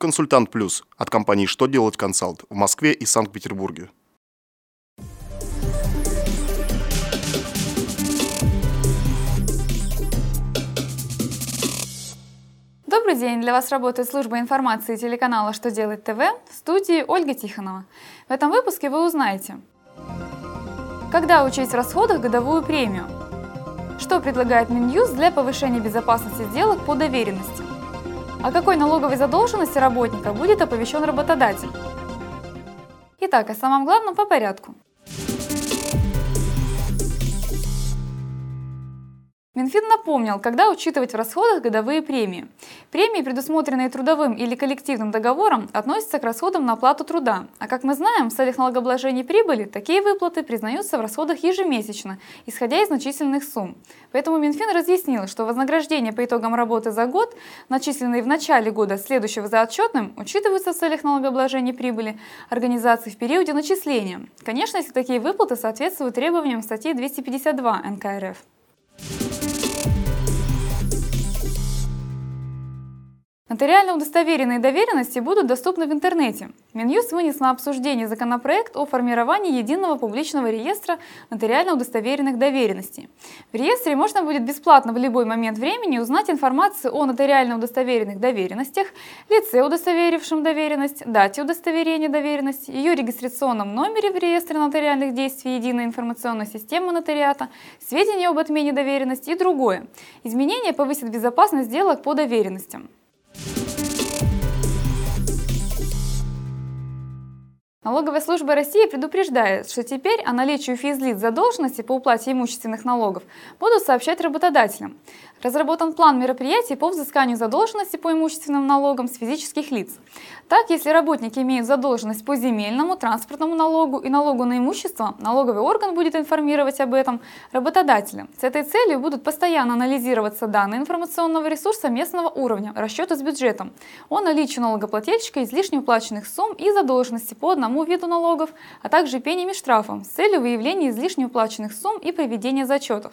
Консультант Плюс от компании «Что делать консалт» в Москве и Санкт-Петербурге. Добрый день! Для вас работает служба информации телеканала «Что делать ТВ» в студии Ольга Тихонова. В этом выпуске вы узнаете, когда учесть в расходах годовую премию, что предлагает Минюст для повышения безопасности сделок по доверенности, о какой налоговой задолженности работника будет оповещен работодатель. Итак, о самом главном по порядку. Минфин напомнил, когда учитывать в расходах годовые премии. Премии, предусмотренные трудовым или коллективным договором, относятся к расходам на оплату труда. А как мы знаем, в целях налогообложения прибыли такие выплаты признаются в расходах ежемесячно, исходя из значительных сумм. Поэтому Минфин разъяснил, что вознаграждение по итогам работы за год, начисленные в начале года, следующего за отчетным, учитываются в целях налогообложения прибыли организации в периоде начисления. Конечно, если такие выплаты соответствуют требованиям статьи 252 НК РФ. Нотариально удостоверенные доверенности будут доступны в интернете. Минюст вынес на обсуждение законопроект о формировании единого публичного реестра нотариально удостоверенных доверенностей. В реестре можно будет бесплатно в любой момент времени узнать информацию о нотариально удостоверенных доверенностях, лице, удостоверившем доверенность, дате удостоверения доверенности, ее регистрационном номере в реестре нотариальных действий единой информационной системы нотариата, сведения об отмене доверенности и другое. Изменения повысят безопасность сделок по доверенностям. Налоговая служба России предупреждает, что теперь о наличии физлиц задолженности по уплате имущественных налогов будут сообщать работодателям. Разработан план мероприятий по взысканию задолженности по имущественным налогам с физических лиц. Так, если работники имеют задолженность по земельному, транспортному налогу и налогу на имущество, налоговый орган будет информировать об этом работодателя. С этой целью будут постоянно анализироваться данные информационного ресурса местного уровня, расчеты с бюджетом, о наличии налогоплательщика излишне уплаченных сумм и задолженности по одному виду налогов, а также пениями штрафом с целью выявления излишне уплаченных сумм и проведения зачетов.